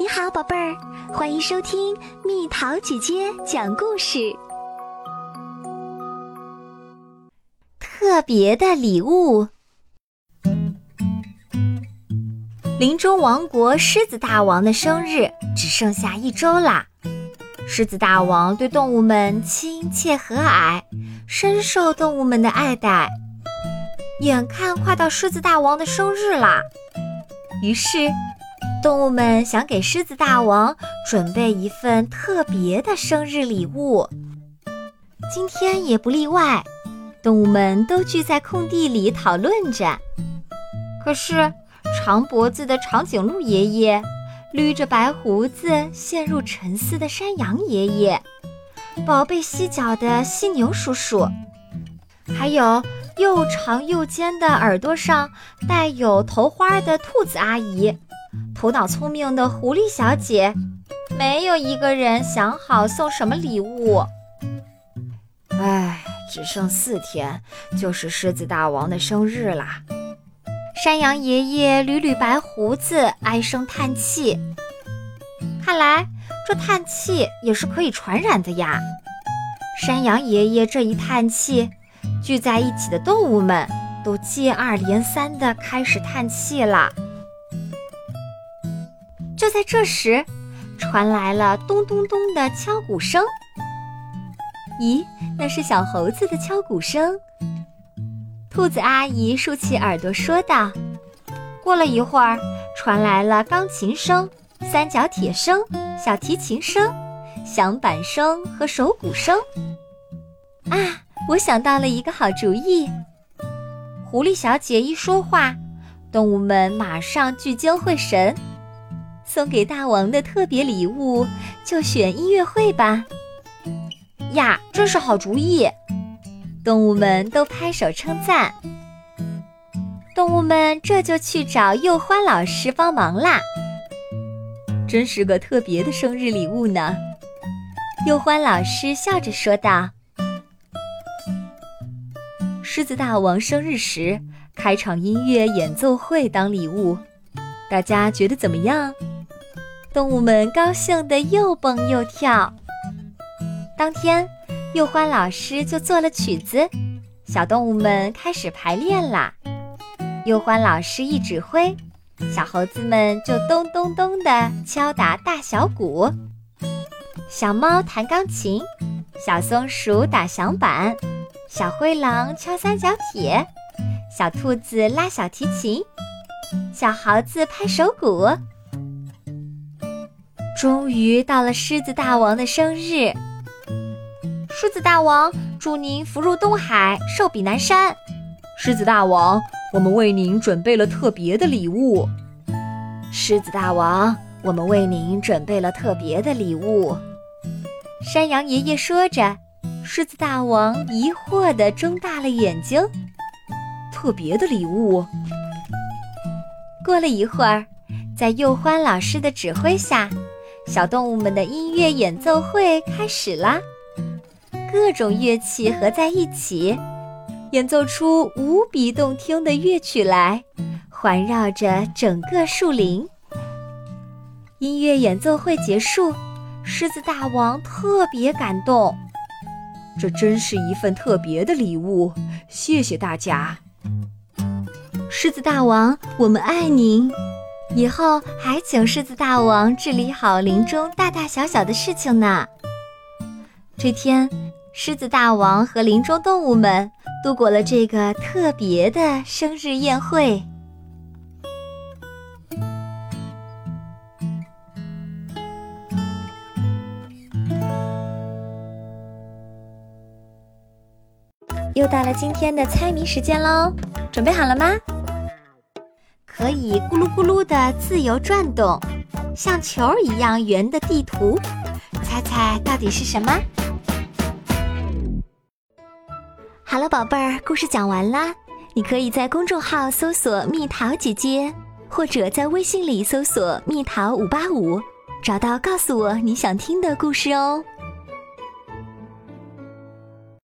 你好，宝贝儿，欢迎收听蜜桃姐姐讲故事。特别的礼物。林中王国狮子大王的生日只剩下一周啦！狮子大王对动物们亲切和蔼，深受动物们的爱戴。眼看快到狮子大王的生日啦，于是。动物们想给狮子大王准备一份特别的生日礼物，今天也不例外。动物们都聚在空地里讨论着。可是，长脖子的长颈鹿爷爷，捋着白胡子陷入沉思的山羊爷爷，宝贝犀角的犀牛叔叔，还有又长又尖的耳朵上带有头花的兔子阿姨。头脑聪明的狐狸小姐，没有一个人想好送什么礼物。唉，只剩四天，就是狮子大王的生日啦。山羊爷爷捋捋白胡子，唉声叹气。看来这叹气也是可以传染的呀。山羊爷爷这一叹气，聚在一起的动物们都接二连三地开始叹气了。就在这时，传来了咚咚咚的敲鼓声。咦，那是小猴子的敲鼓声。兔子阿姨竖起耳朵说道：“过了一会儿，传来了钢琴声、三角铁声、小提琴声、响板声和手鼓声。”啊，我想到了一个好主意。狐狸小姐一说话，动物们马上聚精会神。送给大王的特别礼物，就选音乐会吧。呀，真是好主意！动物们都拍手称赞。动物们这就去找幼欢老师帮忙啦。真是个特别的生日礼物呢。幼欢老师笑着说道：“狮子大王生日时，开场音乐演奏会当礼物，大家觉得怎么样？”动物们高兴得又蹦又跳。当天，幼欢老师就做了曲子，小动物们开始排练啦。幼欢老师一指挥，小猴子们就咚咚咚地敲打大小鼓。小猫弹钢琴，小松鼠打响板，小灰狼敲三角铁，小兔子拉小提琴，小猴子拍手鼓。终于到了狮子大王的生日，狮子大王祝您福如东海，寿比南山。狮子大王，我们为您准备了特别的礼物。狮子大王，我们为您准备了特别的礼物。山羊爷爷说着，狮子大王疑惑地睁大了眼睛。特别的礼物。过了一会儿，在幼欢老师的指挥下。小动物们的音乐演奏会开始啦！各种乐器合在一起，演奏出无比动听的乐曲来，环绕着整个树林。音乐演奏会结束，狮子大王特别感动。这真是一份特别的礼物，谢谢大家！狮子大王，我们爱您。以后还请狮子大王治理好林中大大小小的事情呢。这天，狮子大王和林中动物们度过了这个特别的生日宴会。又到了今天的猜谜时间喽，准备好了吗？可以咕噜咕噜的自由转动，像球一样圆的地图，猜猜到底是什么？好了，宝贝儿，故事讲完啦。你可以在公众号搜索“蜜桃姐姐”，或者在微信里搜索“蜜桃五八五”，找到告诉我你想听的故事哦。